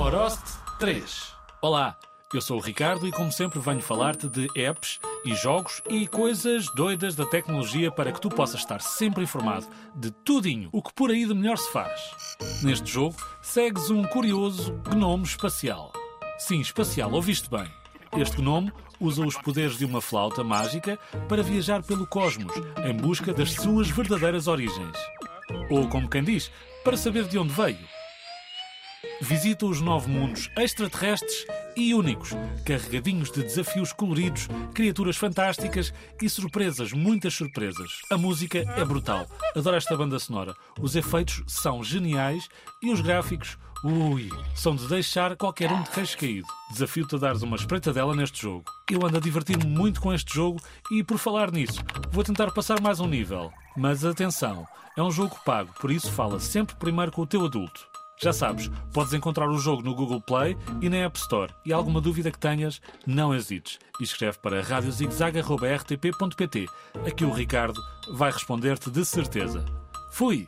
Orost 3. Olá, eu sou o Ricardo e, como sempre, venho falar-te de apps e jogos e coisas doidas da tecnologia para que tu possas estar sempre informado de tudinho o que por aí de melhor se faz. Neste jogo, segues um curioso gnome espacial. Sim, espacial, ouviste bem. Este gnome usa os poderes de uma flauta mágica para viajar pelo cosmos em busca das suas verdadeiras origens. Ou, como quem diz, para saber de onde veio. Visita os nove mundos extraterrestres e únicos, carregadinhos de desafios coloridos, criaturas fantásticas e surpresas, muitas surpresas. A música é brutal. Adoro esta banda sonora. Os efeitos são geniais e os gráficos, ui, são de deixar qualquer um de queixo caído. Desafio-te a dares uma espreitadela neste jogo. Eu ando a divertir-me muito com este jogo e, por falar nisso, vou tentar passar mais um nível. Mas atenção, é um jogo pago, por isso fala sempre primeiro com o teu adulto. Já sabes, podes encontrar o jogo no Google Play e na App Store. E alguma dúvida que tenhas, não hesites. Escreve para radiozigzag.rtp.pt. Aqui o Ricardo vai responder-te de certeza. Fui!